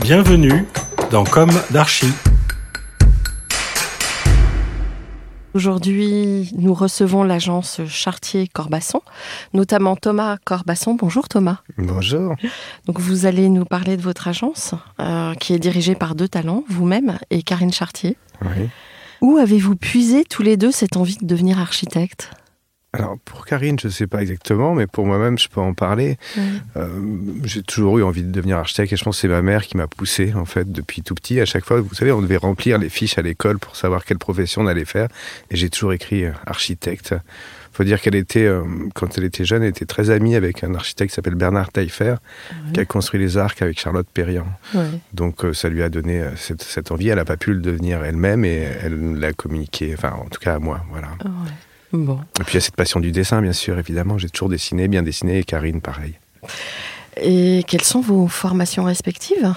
Bienvenue dans Comme d'Archie. Aujourd'hui, nous recevons l'agence Chartier-Corbasson, notamment Thomas Corbasson. Bonjour Thomas. Bonjour. Donc vous allez nous parler de votre agence, euh, qui est dirigée par deux talents, vous-même et Karine Chartier. Oui. Où avez-vous puisé tous les deux cette envie de devenir architecte? Alors pour Karine, je ne sais pas exactement, mais pour moi-même, je peux en parler. Euh, j'ai toujours eu envie de devenir architecte et je pense que c'est ma mère qui m'a poussé en fait depuis tout petit. À chaque fois, vous savez, on devait remplir les fiches à l'école pour savoir quelle profession on allait faire et j'ai toujours écrit euh, architecte. Faut dire qu'elle était, euh, quand elle était jeune, elle était très amie avec un architecte qui s'appelle Bernard Taillefer, qui a construit les arcs avec Charlotte Perriand. Ouais. Donc euh, ça lui a donné cette, cette envie. Elle n'a pas pu le devenir elle-même et elle l'a communiqué, enfin en tout cas à moi. Voilà. Ouais. Bon. Et puis il y a cette passion du dessin, bien sûr, évidemment. J'ai toujours dessiné, bien dessiné, et Karine, pareil. Et quelles sont vos formations respectives?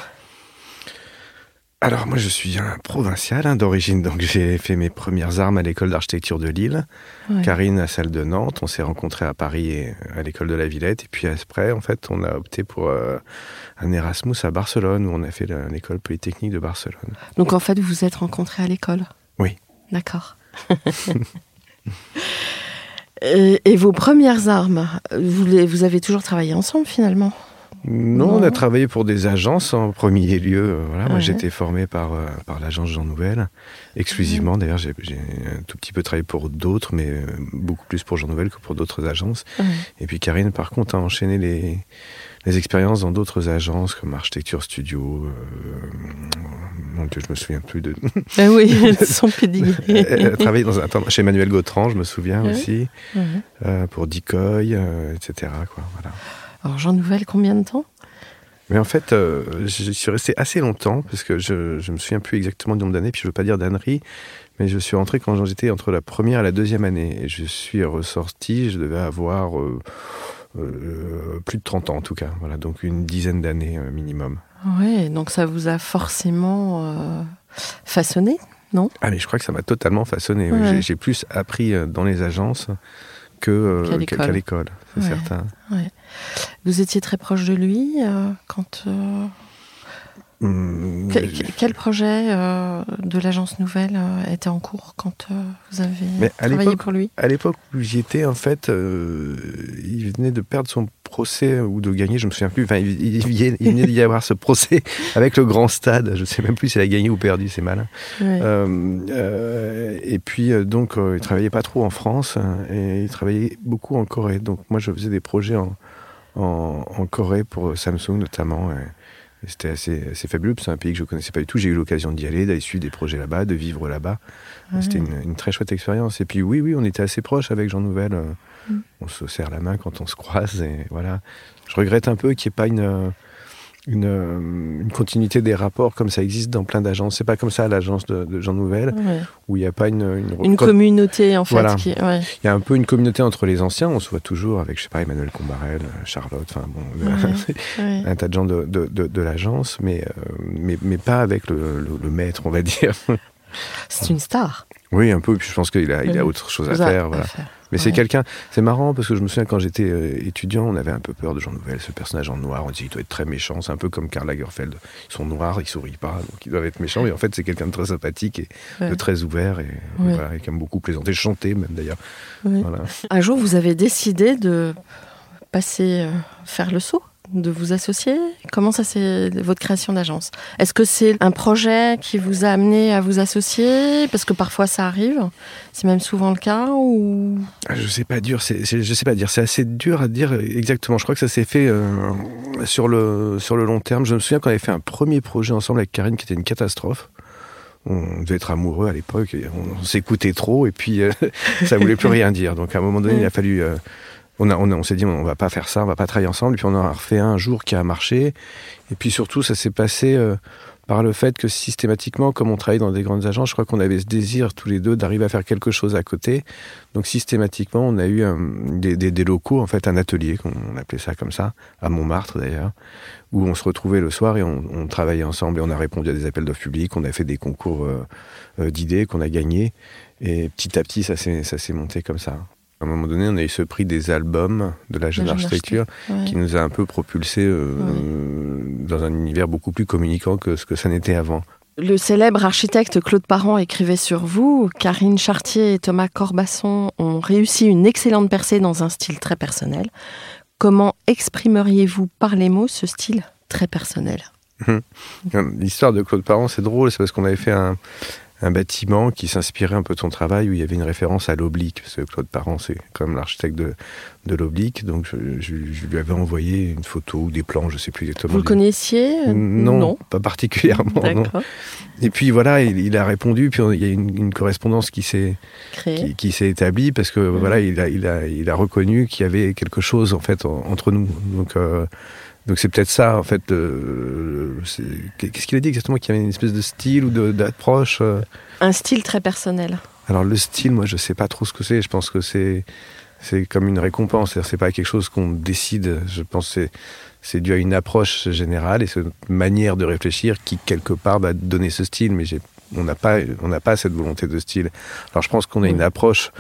Alors moi, je suis un provincial hein, d'origine, donc j'ai fait mes premières armes à l'école d'architecture de Lille. Ouais. Karine à celle de Nantes. On s'est rencontrés à Paris et à l'école de la Villette. Et puis après, en fait, on a opté pour euh, un Erasmus à Barcelone, où on a fait l'école polytechnique de Barcelone. Donc en fait, vous vous êtes rencontrés à l'école? Oui. D'accord. et, et vos premières armes, vous, les- vous avez toujours travaillé ensemble finalement? Non, Non. on a travaillé pour des agences en premier lieu. Voilà, moi Ouais. j'ai été formé par, euh, par l'agence Jean Nouvel, exclusivement. D'ailleurs, j'ai un tout petit peu travaillé pour d'autres, mais euh, beaucoup plus pour Jean Nouvel que pour d'autres agences. Ouais. Et puis Karine, par contre, a enchaîné les, les expériences dans d'autres agences comme Architecture Studio. Euh, mon Dieu, je me souviens plus de. Ben oui, son pédigré. Elle a travaillé dans un, attends, chez Emmanuel Gautran, je me souviens Ouais. aussi, euh, pour Decoy, euh, etc. Quoi, voilà. Alors Jean Nouvel, combien de temps? Mais en fait, euh, je suis resté assez longtemps, parce que je, je me souviens plus exactement du nombre d'années, puis je veux pas dire d'annerie, mais je suis rentré quand j'étais entre la première et la deuxième année. Et je suis ressorti, je devais avoir euh, euh, plus de 30 ans en tout cas, voilà, donc une dizaine d'années euh, minimum. Oui, donc ça vous a forcément euh, façonné, non? Ah mais je crois que ça m'a totalement façonné. Ouais. J'ai- J'ai plus appris euh, dans les agences que, euh, Qu'à l'école. c'est Ouais. certain. Vous étiez très proche de lui euh, quand... euh, Hum, que- que- quel projet euh, de l'agence Nouvelle euh, était en cours quand euh, vous avez Mais travaillé pour lui? À l'époque où j'y étais, en fait, il venait de perdre son procès ou de gagner, je me souviens plus. Enfin, il, il- il venait- d'y avoir ce procès avec le grand stade. Je sais même plus s'il a gagné ou perdu, c'est malin. Ouais. Et puis, donc, il travaillait pas trop en France hein, et il travaillait beaucoup en Corée. Donc, moi, je faisais des projets en, en, en Corée pour Samsung notamment. et C'était assez, assez fabuleux, c'est un pays que je connaissais pas du tout. J'ai eu l'occasion d'y aller, d'aller suivre des projets là-bas, de vivre là-bas. Ouais. C'était une, une très chouette expérience. Et puis oui, oui, on était assez proches avec Jean Nouvel. euh, Mm. On se serre la main quand on se croise. Et voilà. Je regrette un peu qu'il n'y ait pas une, euh, une, euh, une, continuité des rapports comme ça existe dans plein d'agences. C'est pas comme ça à l'agence de, de, Jean Nouvel, où il n'y a pas une... Une, une communauté, en fait. Voilà. Qui, ouais. Il y a un peu une communauté entre les anciens. On se voit toujours avec, je sais pas, Emmanuel Combarel, Charlotte, enfin bon, ouais. un tas de gens de, de l'agence, mais, euh, mais, mais pas avec le, le, le maître, on va dire. C'est une star. Oui, un peu. Et puis je pense qu'il a, il a autre chose à faire. Voilà. faire. Mais ouais. c'est quelqu'un. C'est marrant parce que je me souviens quand j'étais euh, étudiant, on avait un peu peur de Jean Nouvel, ce personnage en noir. On disait qu'il doit être très méchant. C'est un peu comme Karl Lagerfeld. Ils sont noirs, ils sourient pas, donc ils doivent être méchants. Mais en fait, c'est quelqu'un de très sympathique et ouais. de très ouvert et, voilà, et qui aime beaucoup plaisanter, chanter même d'ailleurs. Voilà. Un jour, vous avez décidé de passer euh, faire le saut? De vous associer? Comment ça c'est votre création d'agence? Est-ce que c'est un projet qui vous a amené à vous associer? Parce que parfois ça arrive, c'est même souvent le cas ou? Je sais pas dire, c'est, je sais pas dire, c'est assez dur à dire exactement. Je crois que ça s'est fait euh, sur le sur le long terme. Je me souviens qu'on avait fait un premier projet ensemble avec Karine qui était une catastrophe. On devait être amoureux à l'époque, on, on s'écoutait trop et puis euh, ça voulait plus rien dire. Donc à un moment donné, il a fallu euh, on, a, on, a, on s'est dit on va pas faire ça, on va pas travailler ensemble. Et puis on en a refait un jour qui a marché. Et puis surtout, ça s'est passé euh, par le fait que systématiquement, comme on travaille dans des grandes agences, je crois qu'on avait ce désir tous les deux d'arriver à faire quelque chose à côté. Donc systématiquement, on a eu un, des, des, locaux, en fait, un atelier, on appelait ça comme ça, à Montmartre d'ailleurs, où on se retrouvait le soir et on, travaillait ensemble et on a répondu à des appels d'offres publics, on a fait des concours euh, euh, d'idées qu'on a gagnés. Et petit à petit, ça s'est monté comme ça. À un moment donné, on a eu ce prix des albums de la jeune architecture ouais. qui nous a un peu propulsé euh, ouais. dans un univers beaucoup plus communicant que ce que ça n'était avant. Le célèbre architecte Claude Parent écrivait sur vous Karine Chartier et Thomas Corbasson ont réussi une excellente percée dans un style très personnel. Comment exprimeriez-vous par les mots ce style très personnel? L'histoire de Claude Parent, c'est drôle, c'est parce qu'on avait fait un, un bâtiment qui s'inspirait un peu de son travail où il y avait une référence à l'oblique parce que Claude Parent c'est comme l'architecte de, de l'oblique donc je, je, je, lui avais envoyé une photo ou des plans je sais plus exactement vous le connaissiez non, non, pas particulièrement non. et puis voilà il, il, a répondu puis il y a une, une correspondance qui s'est qui, qui s'est établie parce que mmh. voilà il a, il a il a reconnu qu'il y avait quelque chose en fait en, entre nous donc euh, donc c'est peut-être ça, en fait. Euh, Qu'est-ce qu'il a dit exactement Qu'il y avait une espèce de style ou d'approche euh... Un style très personnel. Alors le style, moi, je sais pas trop ce que c'est. Je pense que c'est c'est comme une récompense. C'est pas quelque chose qu'on décide. Je pense que c'est dû à une approche générale et cette manière de réfléchir qui quelque part va donner ce style. Mais on n'a pas on n'a pas cette volonté de style. Alors je pense qu'on a une approche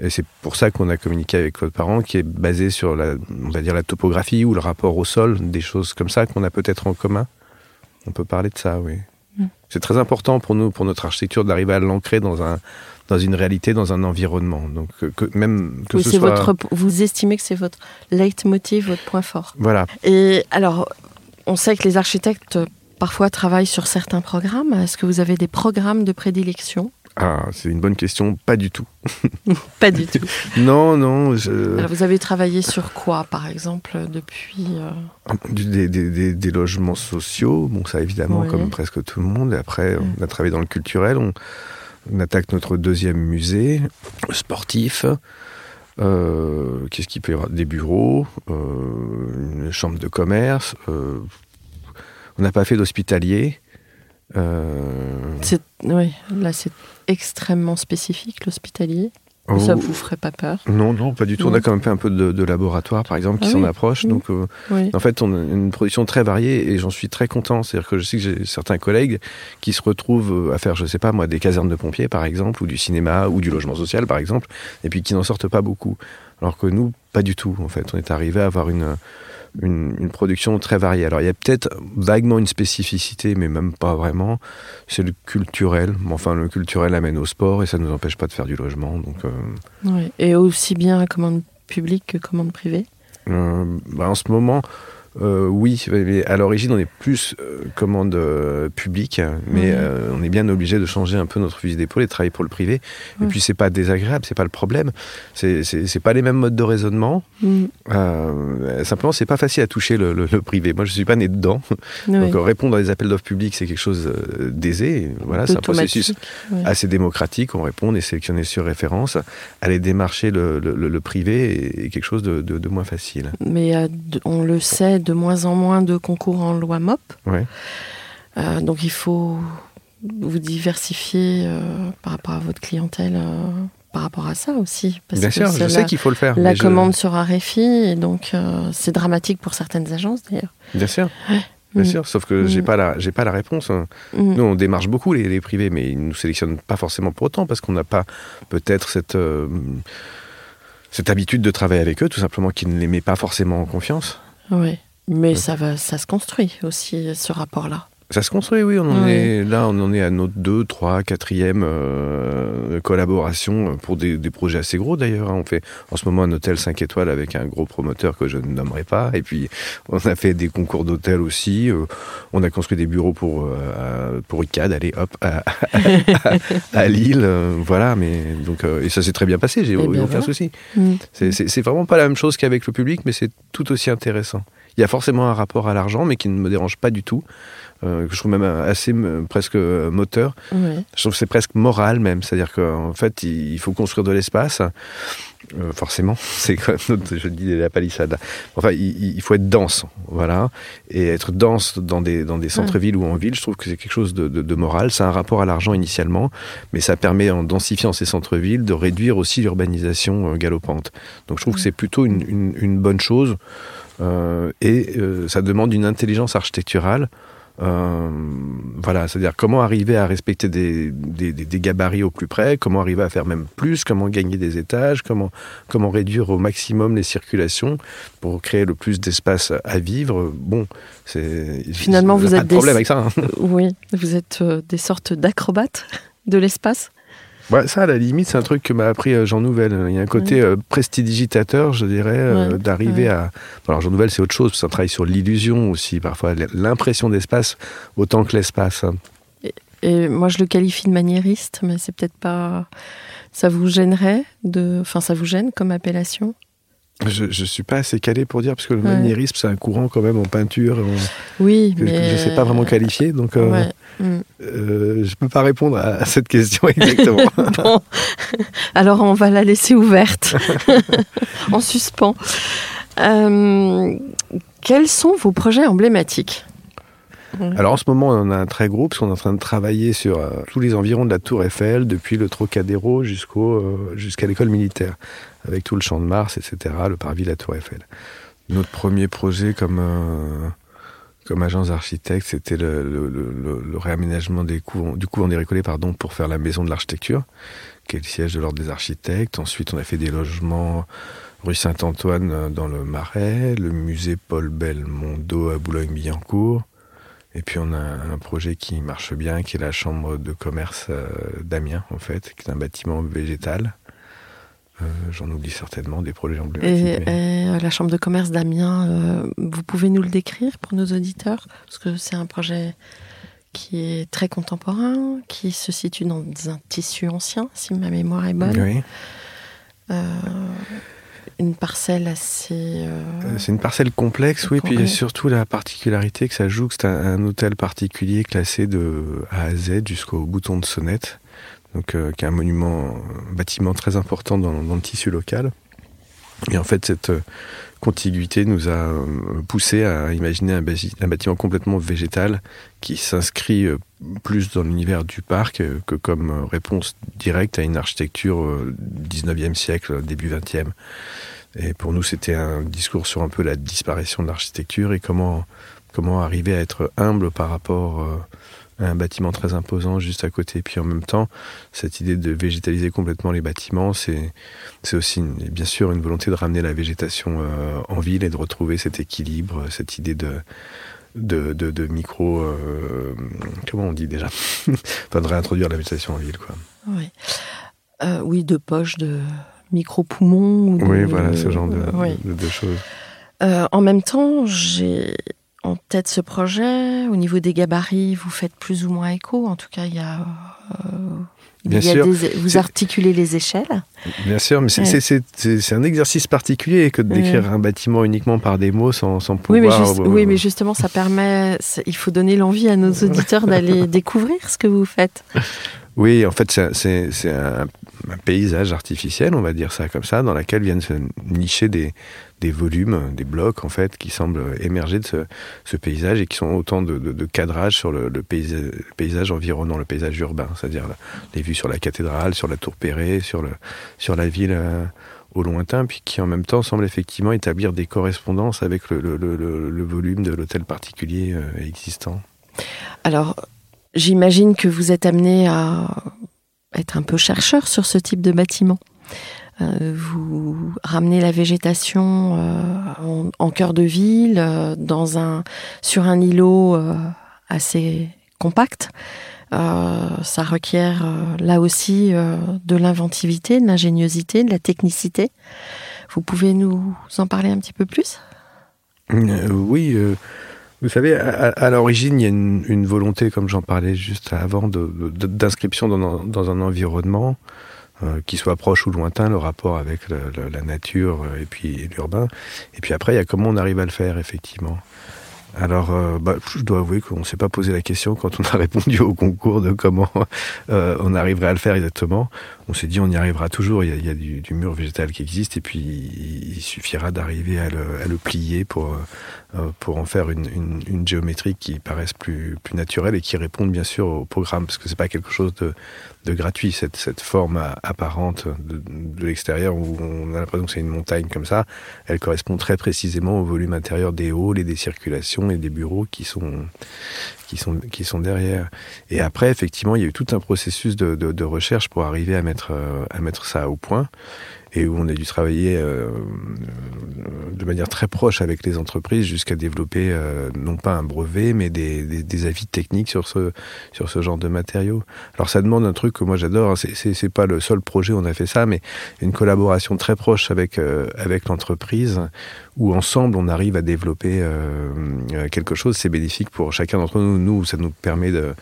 et c'est pour ça qu'on a communiqué avec votre parent, qui est basé sur la, on va dire la topographie ou le rapport au sol, des choses comme ça qu'on a peut-être en commun. On peut parler de ça, oui. Mm. C'est très important pour nous, pour notre architecture, d'arriver à l'ancrer dans un dans une réalité, dans un environnement. Donc que même que oui, ce soit... votre, vous estimez que c'est votre leitmotiv, votre point fort. Voilà. Et alors, on sait que les architectes parfois travaillent sur certains programmes. Est-ce que vous avez des programmes de prédilection? Ah, c'est une bonne question. Pas du tout. pas du tout. non, non. Je... Alors, vous avez travaillé sur quoi, par exemple, depuis euh... des, des, des, des, logements sociaux. Bon, ça évidemment, oui. comme presque tout le monde. Et après, oui. on a travaillé dans le culturel. On, on attaque notre deuxième musée sportif. Euh, Qu'est-ce qu'il peut y avoir? Des bureaux, euh, une chambre de commerce. On n'a pas fait d'hospitalier. Euh... Oui, là c'est extrêmement spécifique l'hospitalier. Oh. Ça vous ferait pas peur Non, non, pas du tout. Non. On a quand même fait un peu de, de laboratoire, par exemple, qui ah s'en oui. approche. Mmh. Donc, euh, oui. en fait, on a une production très variée et j'en suis très content. C'est-à-dire que je sais que j'ai certains collègues qui se retrouvent à faire, je sais pas moi, des casernes de pompiers, par exemple, ou du cinéma, ou du logement social, par exemple, et puis qui n'en sortent pas beaucoup. Alors que nous, pas du tout. En fait, on est arrivé à avoir une une, une, production très variée. Alors il y a peut-être vaguement une spécificité, mais même pas vraiment. C'est le culturel. Enfin, le culturel amène au sport et ça ne nous empêche pas de faire du logement. Donc, euh... oui. Et aussi bien commande publique que commande privée? Euh, bah En ce moment, euh, oui, mais à l'origine, on est plus euh, commande euh, publique, mais mmh. on est bien obligé de changer un peu notre fusil d'épaule et de travailler pour le privé. Mmh. Et puis, c'est pas désagréable, c'est pas le problème. C'est pas les mêmes modes de raisonnement. Mmh. simplement, c'est pas facile à toucher le, le, le, privé. Moi, je suis pas né dedans. Donc, répondre à des appels d'offres publics, c'est quelque chose d'aisé. Voilà, c'est un processus assez démocratique. On répond, on est sélectionné sur référence. Aller démarcher le, le privé est quelque chose de, de, de, moins facile. Mais on le sait de moins en moins de concours en loi MOP. Ouais. Euh, donc il faut vous diversifier euh, par rapport à votre clientèle, euh, par rapport à ça aussi. Parce Bien que sûr, je la, sais qu'il faut le faire. la je- commande se raréfie et donc c'est dramatique pour certaines agences d'ailleurs. Bien sûr. Bien Mm. sûr, sauf que j'ai Mm. pas la, j'ai pas la réponse. hein. Mm. Nous, on démarche beaucoup les, les privés, mais ils nous sélectionnent pas forcément pour autant parce qu'on n'a pas peut-être cette cette habitude de travailler avec eux, tout simplement qu'ils ne les met pas forcément en confiance. Oui. Mais ça va, ça se construit aussi ce rapport-là. Ça se construit, oui. On en Oui. est là, on en est à notre 2, 3, 4e euh, collaboration pour des, des projets assez gros d'ailleurs. hein. On fait en ce moment un hôtel 5 étoiles avec un gros promoteur que je ne nommerai pas. Et puis on a fait des concours d'hôtels aussi. Euh, on a construit des bureaux pour euh, pour ICAD. Allez, hop, à, à- à Lille. euh, voilà, mais donc euh, et ça s'est très bien passé. J'ai Eh aucun voilà. souci. Mm. C'est vraiment pas la même chose qu'avec le public, mais c'est tout aussi intéressant. Il y a forcément un rapport à l'argent, mais qui ne me dérange pas du tout, euh, que je trouve même assez euh, presque euh, moteur. Ouais. Je trouve que c'est presque moral même, c'est-à-dire qu'en fait, il il faut construire de l'espace. Euh, forcément, c'est comme notre- je dis la palissade. Enfin, il, il faut être dense, voilà, et être dense dans des dans des centres-villes ou en ville. Je trouve que c'est quelque chose de, de- de moral. C'est un rapport à l'argent initialement, mais ça permet en densifiant ces centres-villes de réduire aussi l'urbanisation galopante. Donc, je trouve que c'est plutôt une, une- une bonne chose, et euh, ça demande une intelligence architecturale. Euh, voilà, c'est-à-dire comment arriver à respecter des, des, des- des gabarits au plus près, comment arriver à faire même plus, comment gagner des étages, comment, comment réduire au maximum les circulations pour créer le plus d'espace à vivre. Bon, c'est Finalement, vous pas êtes de des- avec ça. hein. Oui, vous êtes euh, des sortes d'acrobates de l'espace. Ouais, ça, à la limite, c'est un truc que m'a appris euh, Jean Nouvel. Il y a un côté euh, prestidigitateur, je dirais, euh, d'arriver ouais. à. Alors, Jean Nouvel, c'est autre chose, parce que ça travaille sur l'illusion aussi, parfois, l'impression d'espace autant que l'espace. hein. Et moi, je le qualifie de maniériste, mais c'est peut-être pas. Ça vous gênerait de. Enfin, ça vous gêne comme appellation? Je ne suis pas assez calé pour dire, parce que le Ouais. maniérisme, c'est un courant quand même en peinture en- Oui, que, que mais. je ne sais pas vraiment qualifier, donc euh, Ouais. Mm. euh, je ne peux pas répondre à, à cette question exactement. Bon, alors on va la laisser ouverte, en suspens. Euh, quels sont vos projets emblématiques? Alors en ce moment, on a un très gros, parce qu'on est en train de travailler sur euh, tous les environs de la Tour Eiffel, depuis le Trocadéro jusqu'au, euh, jusqu'à l'école militaire, avec tout le champ de Mars, etc., le parvis de la Tour Eiffel. Notre premier projet comme, euh, comme agence d'architecte, c'était le, le- le- le- le réaménagement des couvents- du couvent des Récollets pardon, pour faire la maison de l'architecture, qui est le siège de l'ordre des architectes. Ensuite, on a fait des logements rue Saint-Antoine dans le Marais, le musée Paul Belmondo à Boulogne-Billancourt. Et puis on a un projet qui marche bien, qui est la chambre de commerce euh, d'Amiens, en fait, qui est un bâtiment végétal. Euh, J'en oublie certainement des projets emblématiques. et, mais- et, euh, la chambre de commerce d'Amiens, euh, vous pouvez nous le décrire pour nos auditeurs? Parce que c'est un projet qui est très contemporain, qui se situe dans un tissu ancien, si ma mémoire est bonne. Oui. Une parcelle assez. euh, C'est une parcelle complexe, oui, puis il y a surtout la particularité que ça joue, que c'est un, un hôtel particulier classé de A à Z jusqu'au bouton de sonnette, donc euh, qui est un monument, un bâtiment très important dans, dans le tissu local. Et en fait, cette euh, contiguïté nous a euh, poussé à imaginer un, bâtiment complètement végétal qui s'inscrit euh, plus dans l'univers du parc euh, que comme réponse directe à une architecture euh, 19e siècle, début 20e. Et pour nous, c'était un discours sur un peu la disparition de l'architecture et comment, comment arriver à être humble par rapport un bâtiment très imposant juste à côté. Et puis en même temps, cette idée de végétaliser complètement les bâtiments, c'est, aussi une- bien sûr une volonté de ramener la végétation euh, en ville et de retrouver cet équilibre, cette idée de, de, de, de micro. euh, comment on dit déjà? Enfin, de réintroduire la végétation en ville, quoi. Oui. Euh, oui, de poche, de micro-poumons. Oui, voilà, ce genre de, Oui. de- de choses. En même temps, j'ai en tête ce projet? Au niveau des gabarits, vous faites plus ou moins écho. En tout cas, il y a. euh, il Bien y a sûr. des- vous articulez les échelles. Bien sûr, mais c'est Ouais. un exercice particulier que de Ouais. décrire un bâtiment uniquement par des mots sans, sans Oui pouvoir. mais, juste- euh, oui, mais justement, ça permet. Il faut donner l'envie à nos auditeurs d'aller découvrir ce que vous faites. Oui, en fait, c'est un- un, paysage artificiel, on va dire ça comme ça, dans laquelle viennent se nicher des, volumes, des blocs en fait, qui semblent émerger de ce, paysage et qui sont autant de, de, de cadrage sur le, paysage, environnant, le paysage urbain, c'est-à-dire les vues sur la cathédrale, sur la tour Perret, sur, la ville euh, au lointain, puis qui en même temps semblent effectivement établir des correspondances avec le, le volume de l'hôtel particulier euh, existant. Alors, j'imagine que vous êtes amené à être un peu chercheur sur ce type de bâtiment. Euh, vous ramenez la végétation euh, en, cœur de ville, euh, dans un, sur un îlot assez compact. Ça requiert là aussi de l'inventivité, de l'ingéniosité, de la technicité. Vous pouvez nous en parler un petit peu plus? Oui. Vous savez, à, à l'origine, il y a une, une volonté, comme j'en parlais juste avant, d'inscription dans, dans, un environnement euh, qui soit proche ou lointain, le rapport avec le, le, la nature et puis l'urbain. Et puis après, il y a comment on arrive à le faire, effectivement. Alors, euh, bah, je dois avouer qu'on ne s'est pas posé la question quand on a répondu au concours de comment euh, on arriverait à le faire exactement. On s'est dit on y arrivera toujours. Il y a, du, mur végétal qui existe et puis il suffira d'arriver à le, plier pour euh, pour en faire une, géométrie qui paraisse plus naturelle et qui réponde bien sûr au programme parce que c'est pas quelque chose de, gratuit cette cette forme apparente de, de l'extérieur où on a l'impression que c'est une montagne comme ça. Elle correspond très précisément au volume intérieur des halls et des circulations et des bureaux qui sont qui sont qui sont derrière. Et après, effectivement, il y a eu tout un processus de, recherche pour arriver à mettre euh, à mettre ça au point et où on a dû travailler euh, de manière très proche avec les entreprises jusqu'à développer euh, non pas un brevet mais des, avis techniques sur ce sur ce genre de matériaux. Alors ça demande un truc que moi j'adore. Hein. C'est c'est pas le seul projet où on a fait ça, mais une collaboration très proche avec avec l'entreprise où ensemble on arrive à développer quelque chose. C'est bénéfique pour chacun d'entre nous. Nous, ça nous permet de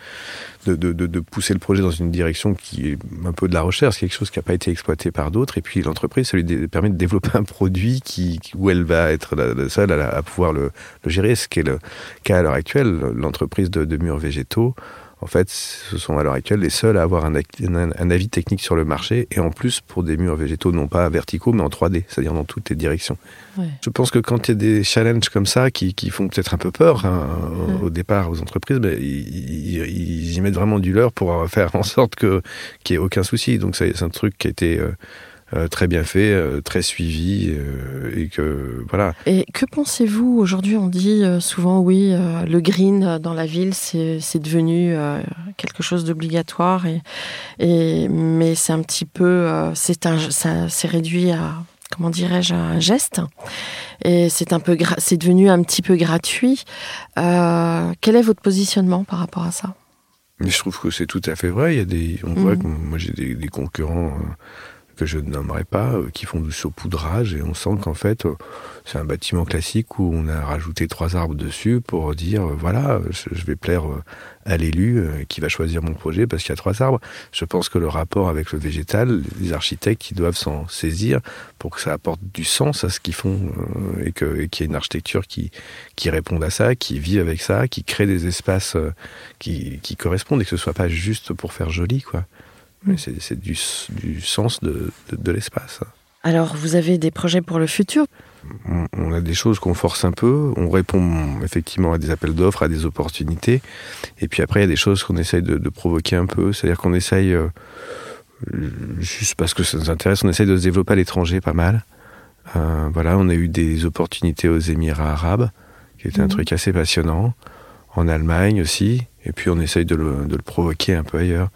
de, de, pousser le projet dans une direction qui est un peu de la recherche, quelque chose qui n'a pas été exploité par d'autres. Et puis l'entreprise, ça lui permet de développer un produit qui, où elle va être la, seule à, pouvoir le, gérer, ce qui est le cas à l'heure actuelle. L'entreprise de, de murs végétaux, en fait, ce sont à l'heure actuelle les seuls à avoir un, un, un, avis technique sur le marché, et en plus pour des murs végétaux non pas verticaux, mais en 3D, c'est-à-dire dans toutes les directions. Ouais. Je pense que quand il y a des challenges comme ça, qui, qui font peut-être un peu peur hein, ouais. au départ aux entreprises, ben, ils, ils, y mettent vraiment du leur pour faire en sorte qu'il n'y ait aucun souci. Donc c'est un truc qui a été... Euh, euh, très bien fait, euh, très suivi, euh, et que voilà. Et que pensez-vous aujourd'hui On dit souvent oui, le green dans la ville, c'est devenu quelque chose d'obligatoire, et, et mais c'est un petit peu, c'est un, ça s'est réduit à comment dirais-je un geste et c'est un peu c'est devenu un petit peu gratuit euh, quel est votre positionnement par rapport à ça? Mais je trouve que c'est tout à fait vrai il y a des on mmh. voit que moi j'ai des, des, concurrents euh, que je ne nommerai pas, euh, qui font du saupoudrage et on sent qu'en fait euh, c'est un bâtiment classique où on a rajouté trois arbres dessus pour dire euh, voilà je vais plaire à l'élu qui va choisir mon projet parce qu'il y a trois arbres. Je pense que le rapport avec le végétal, les architectes qui doivent s'en saisir pour que ça apporte du sens à ce qu'ils font et qu'il qu y ait une architecture qui, qui réponde à ça, qui vit avec ça, qui crée des espaces qui, qui correspondent et que ce soit pas juste pour faire joli quoi. C'est du, du, sens de, de, de l'espace. Alors, vous avez des projets pour le futur? On, on a des choses qu'on force un peu. On répond effectivement à des appels d'offres, à des opportunités. Et puis après, il y a des choses qu'on essaye de, de, provoquer un peu. C'est-à-dire qu'on essaye, euh, juste parce que ça nous intéresse, on essaye de se développer à l'étranger pas mal. Euh, voilà, on a eu des opportunités aux Émirats arabes, qui était mmh. un truc assez passionnant. En Allemagne aussi. Et puis on essaye de le, de le provoquer un peu ailleurs.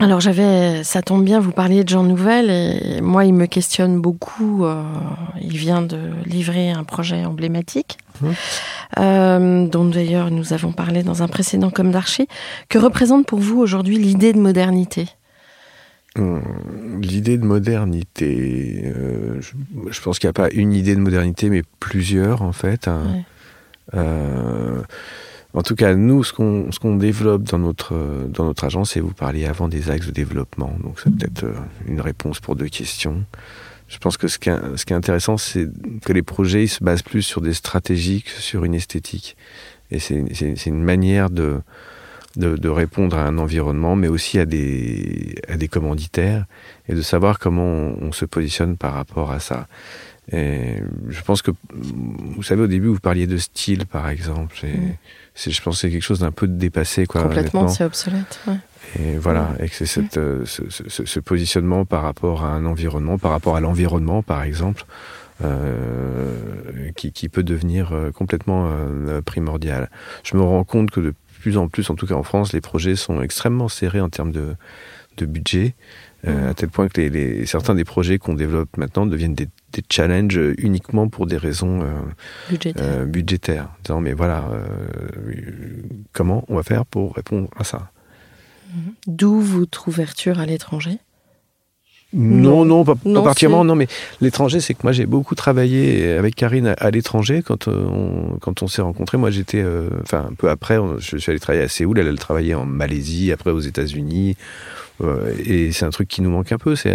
Alors j'avais, ça tombe bien, vous parliez de Jean Nouvel et moi il me questionne beaucoup. Euh, il vient de livrer un projet emblématique mmh. euh, dont d'ailleurs nous avons parlé dans un précédent comme d'archi. Que représente pour vous aujourd'hui l'idée de modernité? Mmh, L'idée de modernité, euh, je, je, pense qu'il n'y a pas une idée de modernité, mais plusieurs en fait. Hein. Ouais. En tout cas, nous, ce qu'on qu développe dans notre, dans notre agence, et vous parliez avant des axes de développement, donc c'est peut-être euh, une réponse pour deux questions. Je pense que ce qui ce qui est intéressant, c'est que les projets ils se basent plus sur des stratégies que sur une esthétique. Et c'est une manière de, de, répondre à un environnement, mais aussi à des, à des commanditaires, et de savoir comment on, se positionne par rapport à ça. Et je pense que, vous savez, au début, vous parliez de style, par exemple. Et mm. je pense que c'est quelque chose d'un peu dépassé. Quoi, Complètement, c'est obsolète. Ouais. Et voilà, et que c'est cette, euh, ce, ce, ce, positionnement par rapport à un environnement, par rapport à l'environnement, par exemple, euh, qui, qui, peut devenir euh, complètement euh, primordial. Je me rends compte que de plus en plus, en tout cas en France, les projets sont extrêmement serrés en termes de, de budget. Euh, à tel point que les, les, certains des projets qu'on développe maintenant deviennent des, des, challenges uniquement pour des raisons euh, budgétaires. Euh, budgétaires. Disant, mais voilà, comment on va faire pour répondre à ça? D'où votre ouverture à l'étranger? Non, non, pas, particulièrement. Non, mais l'étranger, c'est que moi j'ai beaucoup travaillé avec Karine à, l'étranger quand on quand on s'est rencontrés. Moi, j'étais, enfin, un peu après, je suis allé travailler à Séoul. Elle, elle travaillait en Malaisie, après aux États-Unis. Euh, et c'est un truc qui nous manque un peu. C'est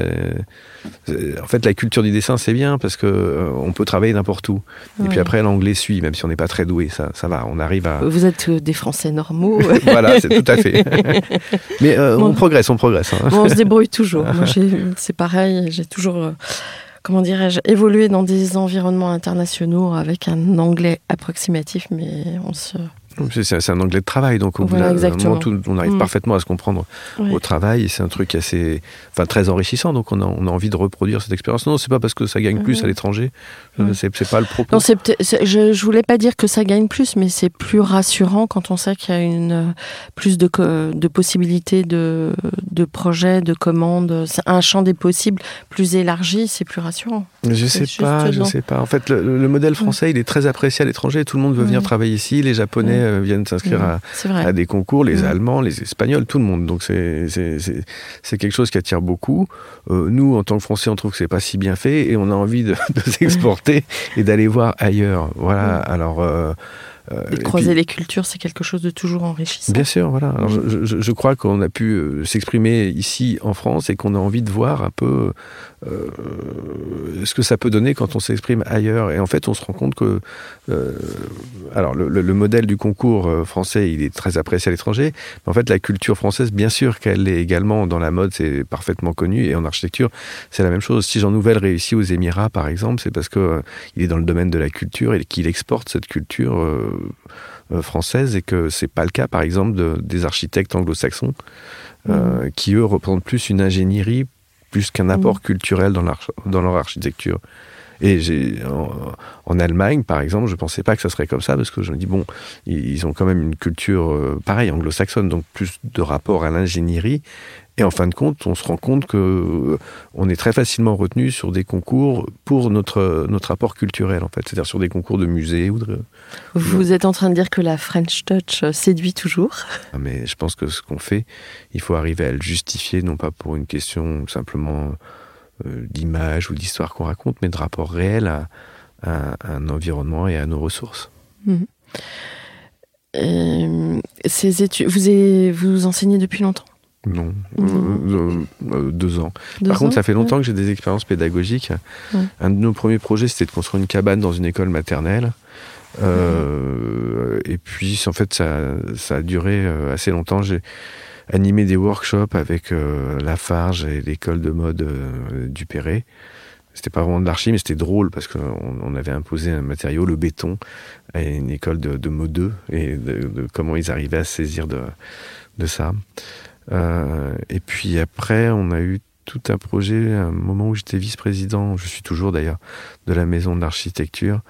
euh, en fait la culture du dessin, c'est bien parce que euh, on peut travailler n'importe où. Et puis après, l'anglais suit, même si on n'est pas très doué. Ça, ça va. On arrive à. Vous êtes des Français normaux. voilà, c'est tout à fait. Mais on progresse, on progresse. Hein. on se débrouille toujours. C'est pareil. J'ai toujours comment dirais-je, évolué dans des environnements internationaux avec un anglais approximatif, mais on se, c'est un anglais de travail, donc au bout d'un moment, on arrive mm. parfaitement à se comprendre au travail, et c'est un truc assez, enfin très enrichissant. Donc on a, on a envie de reproduire cette expérience. Non, c'est pas parce que ça gagne plus à l'étranger, euh, c'est pas le propos. Non, je, je voulais pas dire que ça gagne plus, mais c'est plus rassurant quand on sait qu'il y a une plus de, de possibilités de, de projets, de commandes, un champ des possibles plus élargi, c'est plus rassurant. Je sais pas, je sais pas. En fait, le, modèle français, il est très apprécié à l'étranger. Tout le monde veut venir travailler ici. Les Japonais euh, viennent s'inscrire à, des concours, les Allemands, les Espagnols, tout le monde. Donc c'est quelque chose qui attire beaucoup. Euh, nous, en tant que Français, on trouve que c'est pas si bien fait et on a envie de, s'exporter et d'aller voir ailleurs. Voilà. Alors. Euh, et croiser les cultures, c'est quelque chose de toujours enrichissant. Bien sûr, voilà. je, je, crois qu'on a pu s'exprimer ici en France et qu'on a envie de voir un peu euh, ce que ça peut donner quand on s'exprime ailleurs. Et en fait, on se rend compte que, euh, alors, le, le, modèle du concours français, il est très apprécié à l'étranger. Mais en fait, la culture française, bien sûr qu'elle est également dans la mode, c'est parfaitement connu. Et en architecture, c'est la même chose. Si Jean Nouvel réussit aux Émirats, par exemple, c'est parce que il est dans le domaine de la culture et qu'il exporte cette culture euh, française et que c'est pas le cas, par exemple, de, des architectes anglo-saxons euh, mmh. qui eux représentent plus une ingénierie plus qu'un apport mmh. culturel dans leur, dans leur architecture. Et j'ai en, en, Allemagne, par exemple, je pensais pas que ça serait comme ça parce que je me dis bon, ils, ont quand même une culture euh, pareille anglo-saxonne, donc plus de rapport à l'ingénierie et en fin de compte, on se rend compte que euh, on est très facilement retenu sur des concours pour notre notre apport culturel, en fait, c'est-à-dire sur des concours de musées ou de. Vous êtes en train de dire que la French Touch euh, séduit toujours. Ah, mais je pense que ce qu'on fait, il faut arriver à le justifier, non pas pour une question simplement euh, d'image ou d'histoire qu'on raconte, mais de rapport réel à, un environnement et à nos ressources. Mmh. ces études, vous, avez, vous enseignez depuis longtemps? Non, euh, euh, deux ans. Par contre, ça fait longtemps que j'ai des expériences pédagogiques. Un de nos premiers projets, c'était de construire une cabane dans une école maternelle. Euh, et puis, en fait, ça, ça a duré assez longtemps. J'ai animé des workshops avec la Farge et l'école de mode du Perret. C'était pas vraiment de l'archi, mais c'était drôle parce qu'on on avait imposé un matériau, le béton, à une école de, de modeux et de, de, comment ils arrivaient à se saisir de, de ça. Euh, et puis après, on a eu tout un projet, un moment où j'étais vice-président, je suis toujours d'ailleurs, de la maison d'architecture,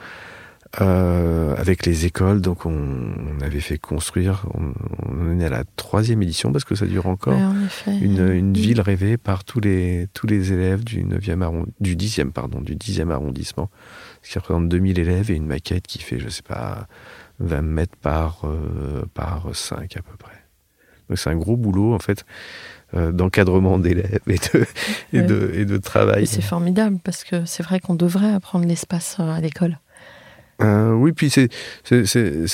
euh, avec les écoles. Donc on, on avait fait construire, on, on, est à la troisième édition parce que ça dure encore, une, une, ville rêvée par tous les, tous les élèves du 9e du 10e, pardon, du 10e arrondissement, ce qui représente 2000 élèves et une maquette qui fait, je sais pas, 20 mètres par, euh, par 5 à peu près. Donc c'est un gros boulot en fait euh, d'encadrement d'élèves et de, et, de, et de travail. C'est formidable parce que c'est vrai qu'on devrait apprendre l'espace euh, à l'école. Euh, oui, puis c'est,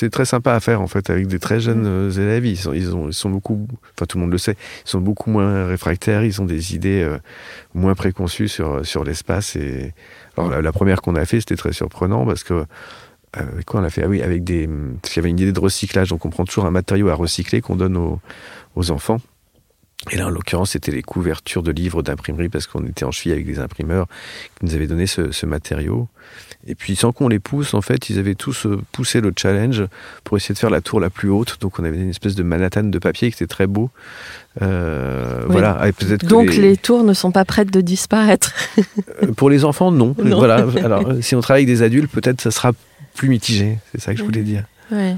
très sympa à faire en fait avec des très jeunes euh, élèves. Ils sont, ils, ont, ils sont beaucoup, enfin tout le monde le sait, ils sont beaucoup moins réfractaires, ils ont des idées moins préconçues sur, sur l'espace. Et alors la, la première qu'on a fait, c'était très surprenant parce que avec quoi on a fait? Ah oui, avec des. Parce qu'il y avait une idée de recyclage, donc on prend toujours un matériau à recycler qu'on donne aux enfants. Et là, en l'occurrence, c'était les couvertures de livres d'imprimerie parce qu'on était en cheville avec des imprimeurs qui nous avaient donné ce, ce matériau. Et puis, sans qu'on les pousse, en fait, ils avaient tous euh, poussé le challenge pour essayer de faire la tour la plus haute. Donc, on avait une espèce de Manhattan de papier qui était très beau. Euh, Oui. Voilà. Que Donc les... tours ne sont pas prêtes de disparaître. Euh, Pour les enfants, non. Non. Voilà. Alors, si on travaille avec des adultes, peut-être ça sera plus mitigé. C'est ça que je voulais dire. Ouais.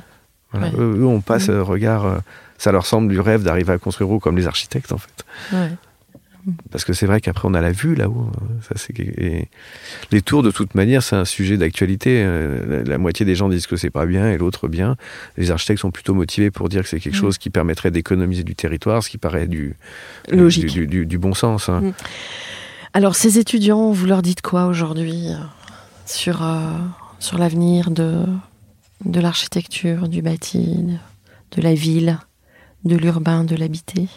Voilà. Ouais. Eux, eux, on passe euh, regard. Ça leur semble du rêve d'arriver à construire haut comme les architectes, en fait. Ouais. Parce que c'est vrai qu'après, on a la vue là-haut. euh, Les tours, de toute manière, c'est un sujet d'actualité. Euh, La, la moitié des gens disent que c'est pas bien et l'autre bien. Les architectes sont plutôt motivés pour dire que c'est quelque Mm. chose qui permettrait d'économiser du territoire, ce qui paraît du, Logique. du, du- du- du bon sens. hein. Mm. Alors ces étudiants, vous leur dites quoi aujourd'hui euh, sur, euh, sur l'avenir de, de l'architecture, du bâti, de, de la ville, de l'urbain, de l'habité?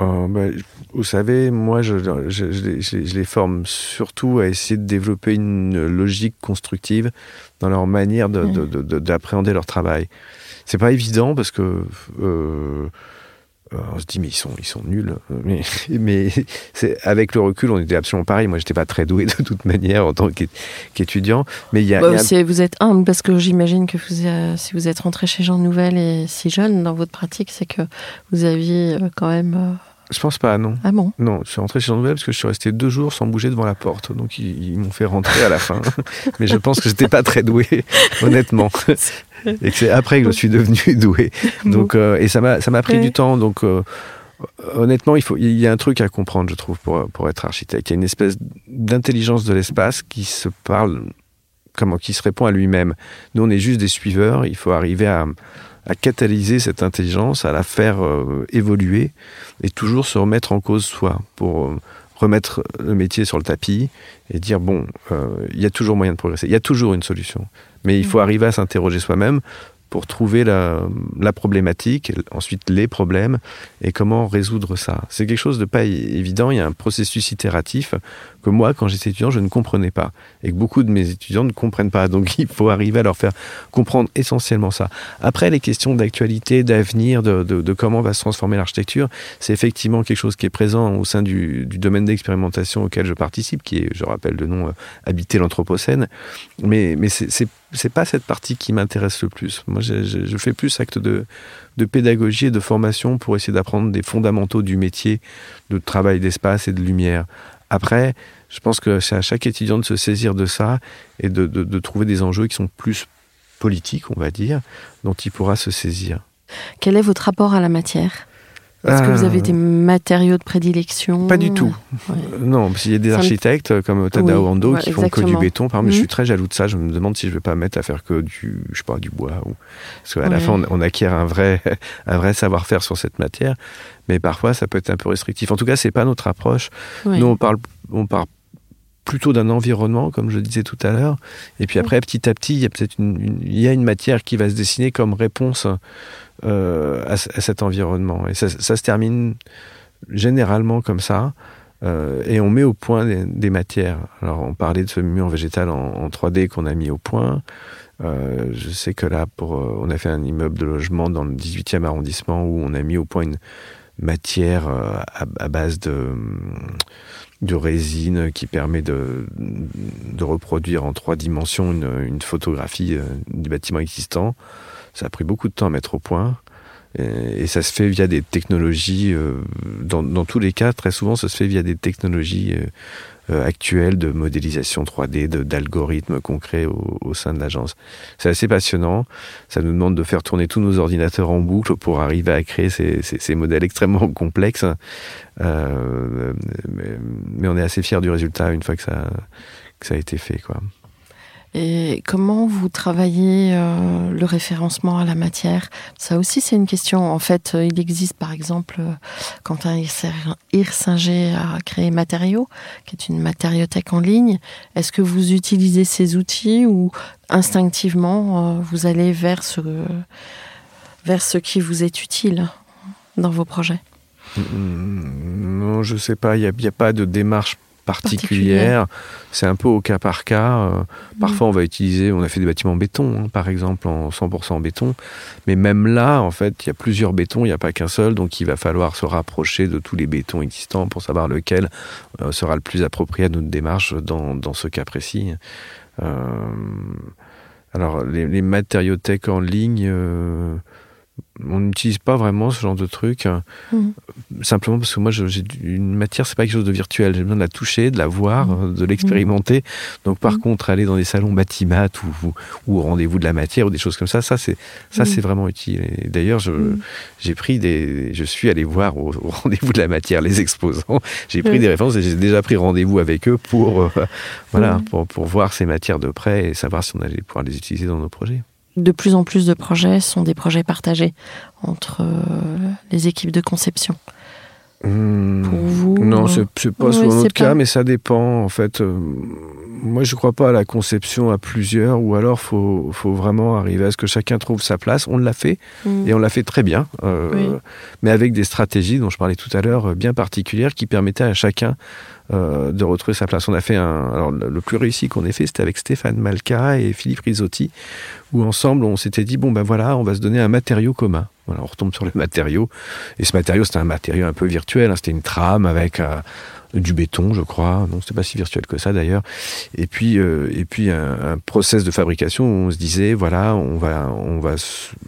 Euh, bah, vous savez, moi, je, je- je les- je- je les forme surtout à essayer de développer une logique constructive dans leur manière de- de- de- de- d'appréhender leur travail. C'est pas évident parce que euh, on se dit mais ils sont ils sont nuls. Mais, mais c'est avec le recul, on était absolument pareil. Moi, j'étais pas très doué de toute manière en tant qu'é- qu'étudiant, mais il y a, Bah, y a- Vous êtes humble parce que j'imagine que vous, euh, si vous êtes rentré chez Jean Nouvel et si jeune dans votre pratique, c'est que vous aviez euh, quand même... euh, je pense pas, non. Ah bon? Non, je suis rentré chez Jean Nouvel parce que je suis resté deux jours sans bouger devant la porte. Donc ils, ils m'ont fait rentrer à la fin. Mais je pense que j'étais pas très doué, honnêtement. Et que c'est après que je suis devenu doué. Donc euh, et ça m'a ça m'a pris Ouais. du temps. Donc euh, honnêtement, il faut il y a un truc à comprendre, je trouve, pour pour être architecte. Il y a une espèce d'intelligence de l'espace qui se parle comment qui se répond à lui-même. Nous, on est juste des suiveurs. Il faut arriver à à catalyser cette intelligence, à la faire euh, évoluer et toujours se remettre en cause soi pour euh, remettre le métier sur le tapis et dire bon, euh, il y a toujours moyen de progresser, il y a toujours une solution. Mais il faut arriver à s'interroger soi-même pour trouver la, la problématique, ensuite les problèmes et comment résoudre ça. C'est quelque chose de pas évident, il y a un processus itératif que moi, quand j'étais étudiant, je ne comprenais pas et que beaucoup de mes étudiants ne comprennent pas. Donc il faut arriver à leur faire comprendre essentiellement ça. Après, les questions d'actualité, d'avenir, de, comment va se transformer l'architecture, c'est effectivement quelque chose qui est présent au sein du, domaine d'expérimentation auquel je participe, qui est, je rappelle le nom, euh, Habiter l'Anthropocène. Mais, mais c'est- pas cette partie qui m'intéresse le plus. Moi, je, fais plus acte de pédagogie et de formation pour essayer d'apprendre des fondamentaux du métier de travail d'espace et de lumière. Après, je pense que c'est à chaque étudiant de se saisir de ça et de, de- trouver des enjeux qui sont plus politiques, on va dire, dont il pourra se saisir. Quel est votre rapport à la matière? Est-ce que vous avez Euh, des matériaux de prédilection Pas du tout. Ouais. Euh, Non, parce qu'il y a des Ça architectes euh, comme Tadao Oui, Ando ouais, qui font que du béton. Par exemple, je Mhm. suis très jaloux de ça. Je me demande si je vais pas mettre à faire que du, je sais pas, du bois. Ou... Parce qu'à la fin, on, on acquiert un vrai, un vrai savoir-faire sur cette matière. Mais parfois, ça peut être un peu restrictif. En tout cas, c'est pas notre approche. Nous, on parle, on parle plutôt d'un environnement, comme je le disais tout à l'heure. Et puis après, petit à petit, il y a peut-être une, une- il y a une matière qui va se dessiner comme réponse euh, à, ce- à cet environnement. Et ça, se termine généralement comme ça. Euh, et on met au point des, matières. Alors, on parlait de ce mur végétal en, en 3D qu'on a mis au point. Euh, je sais que là, pour, on a fait un immeuble de logement dans le 18e arrondissement où on a mis au point une matière à, base de, de résine qui permet de, de reproduire en trois dimensions une, photographie du bâtiment existant. Ça a pris beaucoup de temps à mettre au point. Et, ça se fait via des technologies, euh, dans, tous les cas, très souvent, ça se fait via des technologies euh, euh, actuelles de modélisation 3D, de- d'algorithmes concrets au, sein de l'agence. C'est assez passionnant. Ça nous demande de faire tourner tous nos ordinateurs en boucle pour arriver à créer ces, modèles extrêmement complexes. Mais, on est assez fiers du résultat une fois que ça, que ça a été fait. Quoi. Et comment vous travaillez euh, le référencement à la matière? Ça aussi, c'est une question. En fait, euh, il existe par exemple, euh, quand un Hirsinger a créé Matériaux, qui est une matériothèque en ligne, est-ce que vous utilisez ces outils ou instinctivement vous allez vers ce, vers ce qui vous est utile dans vos projets? Mm, Non, je sais pas. Il n'y a pas de démarche particulière. C'est un peu au cas par cas. Euh, parfois, on va utiliser, on a fait des bâtiments béton, hein, par exemple, en 100% béton. Mais même là, en fait, il y a plusieurs bétons, il n'y a pas qu'un seul. Donc, il va falloir se rapprocher de tous les bétons existants pour savoir lequel euh, sera le plus approprié à notre démarche dans, dans ce cas précis. Euh, alors, les, les, tech en ligne on n'utilise pas vraiment ce genre de truc. Mmh. Simplement parce que moi, j'ai une matière, c'est pas quelque chose de virtuel. J'ai besoin de la toucher, de la voir, mmh. de l'expérimenter. Donc, par mmh. contre, aller dans des salons bâtimats ou, ou au rendez-vous de la matière ou des choses comme ça, ça, c'est, ça, c'est vraiment utile. Et d'ailleurs, j'ai pris des, je suis allé voir au, rendez-vous de la matière les exposants. J'ai pris des références et j'ai déjà pris rendez-vous avec eux pour, euh, voilà, pour, pour voir ces matières de près et savoir si on allait pouvoir les utiliser dans nos projets de plus en plus de projets sont des projets partagés entre euh, les équipes de conception. Hmm. Pour vous Non, euh, c'est pas souvent notre cas, mais ça dépend. En fait, euh, moi, je crois pas à la conception à plusieurs, ou alors faut, faut vraiment arriver à ce que chacun trouve sa place. On l'a fait, hmm. et on l'a fait très bien, mais avec des stratégies dont je parlais tout à l'heure, bien particulières, qui permettaient à chacun euh, de retrouver sa place. On a fait un. Alors, le plus réussi qu'on ait fait, c'était avec Stéphane Malka et Philippe Risotti, où ensemble, on s'était dit bon, ben voilà, on va se donner un matériau commun. Voilà, on retombe sur le matériau. Et ce matériau, c'était un matériau un peu virtuel. Hein. C'était une trame avec euh, du béton, je crois. Non, c'était pas si virtuel que ça d'ailleurs. Et puis, euh, et puis un, process de fabrication où on se disait, voilà, on va, on va,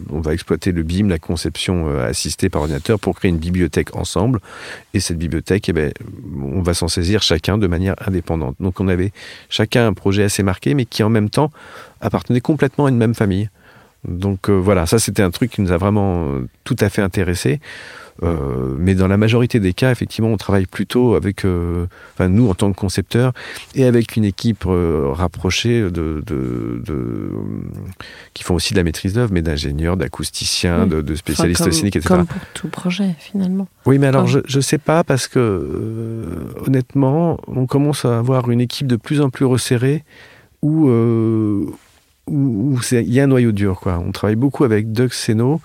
on va exploiter le BIM, la conception euh, assistée par ordinateur, pour créer une bibliothèque ensemble. Et cette bibliothèque, eh ben, on va s'en saisir chacun de manière indépendante. Donc, on avait chacun un projet assez marqué, mais qui en même temps appartenait complètement à une même famille. Donc euh, voilà, ça c'était un truc qui nous a vraiment tout à fait intéressé. Euh, mais dans la majorité des cas, effectivement, on travaille plutôt avec, euh, enfin, nous en tant que concepteurs, et avec une équipe euh, rapprochée de, de, de, qui font aussi de la maîtrise d'œuvre, mais d'ingénieurs, d'acousticiens, de, de, spécialistes enfin, scéniques, etc. Comme pour tout projet, finalement. Oui, mais alors je ne sais pas parce que honnêtement, on commence à avoir une équipe de plus en plus resserrée où où il y a un noyau dur. Quoi. On travaille beaucoup avec Doug Seno,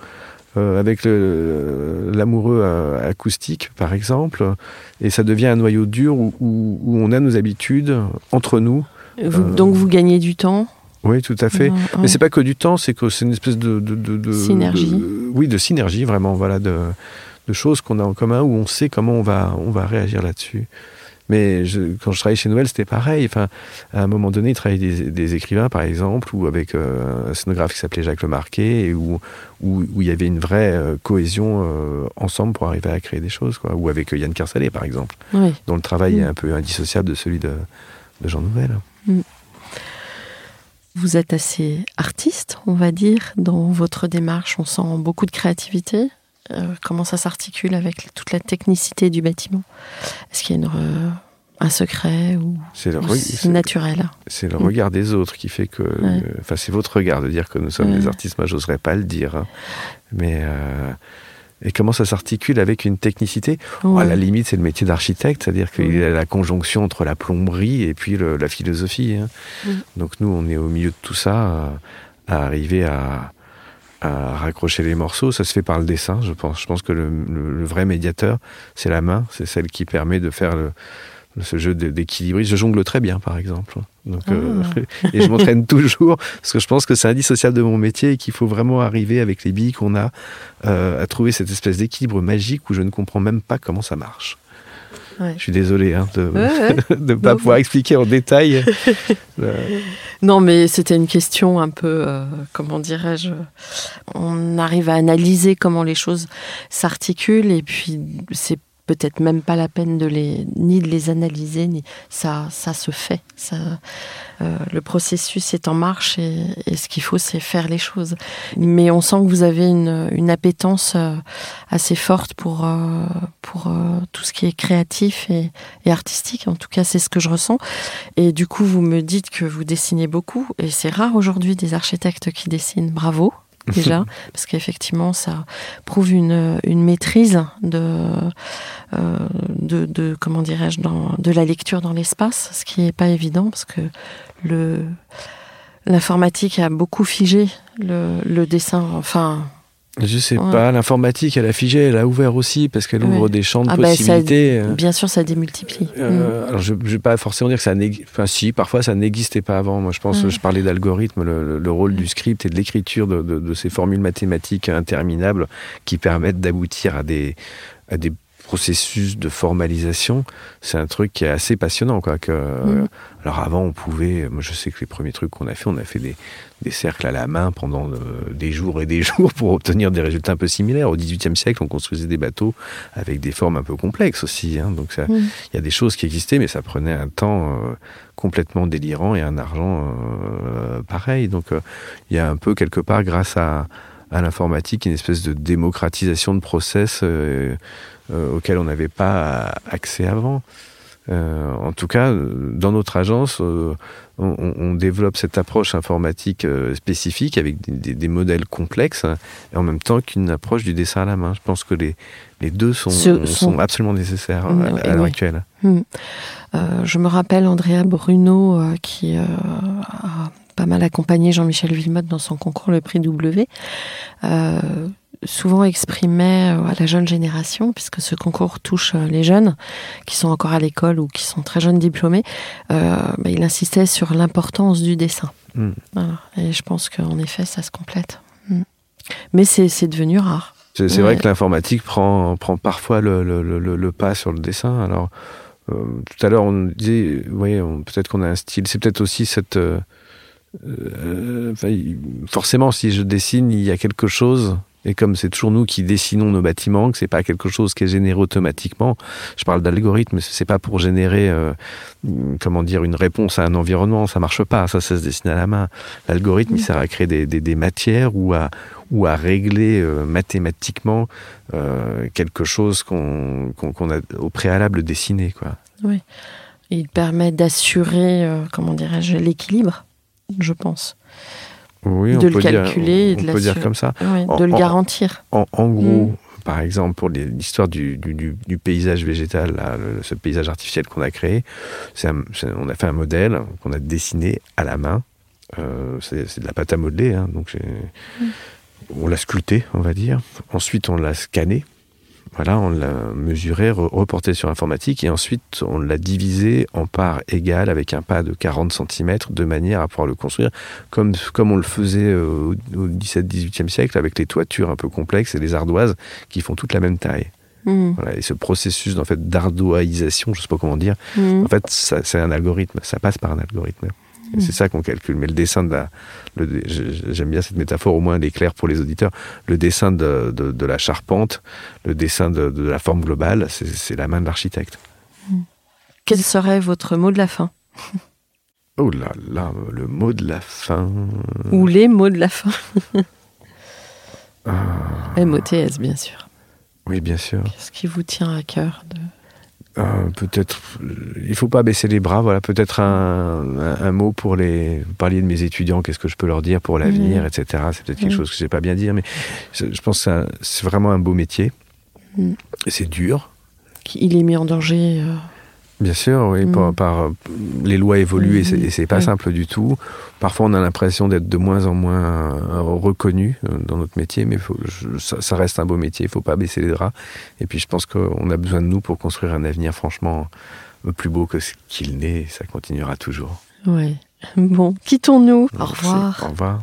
euh, avec l'amoureux euh, acoustique, par exemple, et ça devient un noyau dur où, où, on a nos habitudes entre nous. Vous, euh, donc vous gagnez du temps oui, tout à fait. Mais c'est pas que du temps, c'est que c'est une espèce de, de, de, de synergie. oui, de synergie vraiment, voilà, de, choses qu'on a en commun où on sait comment on va, on va réagir là-dessus. Mais quand je travaillais chez Noël, c'était pareil. Enfin, à un moment donné, il travaillait des, des écrivains, par exemple, ou avec euh, un scénographe qui s'appelait Jacques Lemarquet, et où, où, où, il y avait une vraie euh, cohésion euh, ensemble pour arriver à créer des choses. Quoi. Ou avec Yann Carsalet, par exemple, dont le travail est mm. un peu indissociable de celui de, de Jean Nouvel. Mm. Vous êtes assez artiste, on va dire, dans votre démarche. On sent beaucoup de créativité. Euh, comment ça s'articule avec toute la technicité du bâtiment? Est-ce qu'il y a une, un secret ou c'est naturel C'est le regard des autres qui fait que. Enfin, c'est votre regard de dire que nous sommes des artistes. Moi, j'oserais pas le dire. Hein. Mais. Euh, et comment ça s'articule avec une technicité? Oh, À la limite, c'est le métier d'architecte, c'est-à-dire qu'il y a la conjonction entre la plomberie et puis la philosophie. Hein. Donc nous, on est au milieu de tout ça, à arriver à, à raccrocher les morceaux. Ça se fait par le dessin, je pense. Je pense que le, vrai médiateur, c'est la main. C'est celle qui permet de faire ce jeu d'équilibre. Je jongle très bien, par exemple. Donc, euh, ah. et je m'entraîne toujours parce que je pense que c'est indissociable de mon métier et qu'il faut vraiment arriver avec les billes qu'on a euh, à trouver cette espèce d'équilibre magique où je ne comprends même pas comment ça marche. Je suis désolé hein, de ne pas pouvoir expliquer en détail. Non, mais c'était une question un peu, euh, comment dirais-je, on arrive à analyser comment les choses s'articulent et puis c'est peut-être même pas la peine de les ni de les analyser ni ça ça se fait. Ça euh, le processus est en marche et, ce qu'il faut c'est faire les choses. Mais on sent que vous avez une, une appétence euh, assez forte pour euh, pour tout ce qui est créatif et, et artistique. En tout cas c'est ce que je ressens. Et du coup vous me dites que vous dessinez beaucoup et c'est rare aujourd'hui des architectes qui dessinent. Bravo déjà, parce qu'effectivement, ça prouve une, une maîtrise de, euh, de, de, comment dirais-je, de la lecture dans l'espace, ce qui n'est pas évident, parce que le l'informatique a beaucoup figé le, le dessin, enfin, Je sais Ouais. pas, l'informatique, elle a figé, elle a ouvert aussi parce qu'elle ouvre Ouais. des champs de Ah bah, ça- possibilités. euh, Bien sûr, ça démultiplie. Mm. Euh, Alors, je ne vais pas forcément dire que ça n'existe. Enfin, si, parfois ça n'existait pas avant. Moi, je pense, je parlais d'algorithme, le, le- le rôle du script et de l'écriture de, de- de ces formules mathématiques interminables qui permettent d'aboutir à des, à des processus de formalisation. C'est un truc qui est assez passionnant, quoi. Que, Mhm. alors, avant, on pouvait. Moi, je sais que les premiers trucs qu'on a fait, on a fait des, des cercles à la main pendant euh, des jours et des jours pour obtenir des résultats un peu similaires. Au XVIIIe siècle, on construisait des bateaux avec des formes un peu complexes aussi. hein. donc, Mm. il y a des choses qui existaient, mais ça prenait un temps euh, complètement délirant et un argent euh, pareil. Donc, euh, il y a un peu quelque part, grâce à, à l'informatique, une espèce de démocratisation de process euh, euh, auquel on n'avait pas accès avant. Euh, en tout cas, dans notre agence, euh, on, développe cette approche informatique spécifique avec des, des- des modèles complexes et en même temps qu'une approche du dessin à la main. Je pense que les, les deux sont, sont sont- absolument nécessaires Mm, à, à oui, l'heure oui. actuelle. Euh, je me rappelle Andrea Bruno qui a pas mal accompagné Jean-Michel Villemotte dans son concours le prix W. euh, souvent exprimait euh, à la jeune génération, puisque ce concours touche euh, les jeunes qui sont encore à l'école ou qui sont très jeunes diplômés, euh, bah, il insistait sur l'importance du dessin. Mm. Voilà. Et je pense qu'en effet, ça se complète. Mm. Mais c'est devenu rare. C'est Ouais. vrai que l'informatique prend, prend parfois le, le- le- le pas sur le dessin. Alors, euh, tout à l'heure, on disait, oui, peut-être qu'on a un style. C'est peut-être aussi cette. Euh, forcément, si je dessine, il y a quelque chose. Et comme c'est toujours nous qui dessinons nos bâtiments, que c'est pas quelque chose qui est généré automatiquement. Je parle d'algorithme, c'est pas pour générer, euh, comment dire, une réponse à un environnement. Ça marche pas. Ça, ça se dessine à la main. L'algorithme, il sert à créer des, matières ou à ou à régler euh, mathématiquement quelque chose qu'on a au préalable dessiné. Quoi. Il permet d'assurer, comment dirais-je, l'équilibre, je pense. Oui, De le calculer dire, de on peut dire comme ça. En- de le en- garantir. En, en gros, Mm. par exemple, pour l'histoire du, du- du- du paysage végétal, là, le- ce paysage artificiel qu'on a créé, un- on a fait un modèle qu'on a dessiné à la main. Euh, c'est de la pâte à modeler, hein, donc j'ai- on l'a sculpté, on va dire. Ensuite, on l'a scanné. Voilà, on l'a mesuré, re- reporté sur informatique, et ensuite on l'a divisé en parts égales avec un pas de 40 cm, de manière à pouvoir le construire comme, comme on le faisait euh, au, au 17-18e siècle, avec les toitures un peu complexes et les ardoises qui font toutes la même taille. Mm. Voilà, et ce processus en fait, d'ardoisation, je ne sais pas comment dire, Mm. en fait, c'est un algorithme, ça passe par un algorithme. C'est ça qu'on calcule. Mais le dessin de la. J'aime bien cette métaphore, au moins elle est claire pour les auditeurs. Le dessin de, de- de la charpente, le dessin de, de la forme globale, c'est c'est la main de l'architecte. Quel serait votre mot de la fin? Oh là là, le mot de la fin. Ou les mots de la fin Ah, MOTS, bien sûr. oui, bien sûr. Qu'est-ce qui vous tient à cœur de... Euh, peut-être, il faut pas baisser les bras. Voilà, peut-être un, un, un mot pour les parliez de mes étudiants. Qu'est-ce que je peux leur dire pour l'avenir, Mhm. etc. C'est peut-être quelque Mhm. chose que j'ai pas bien dire, mais je, je pense que c'est vraiment un beau métier. Et c'est dur, Il est mis en danger. euh, bien sûr. Oui, Mhm. par, par, les lois évoluent et c'est- Mhm. et c'est pas Oui. simple du tout. Parfois, on a l'impression d'être de moins en moins euh, reconnu euh, dans notre métier, mais faut, je- ça, ça reste un beau métier. Il faut pas baisser les draps. Et puis, je pense qu'on a besoin de nous pour construire un avenir, franchement, euh, plus beau que ce qu'il n'est. et Ça continuera toujours. Ouais. Bon, quittons-nous. Au revoir. Au revoir.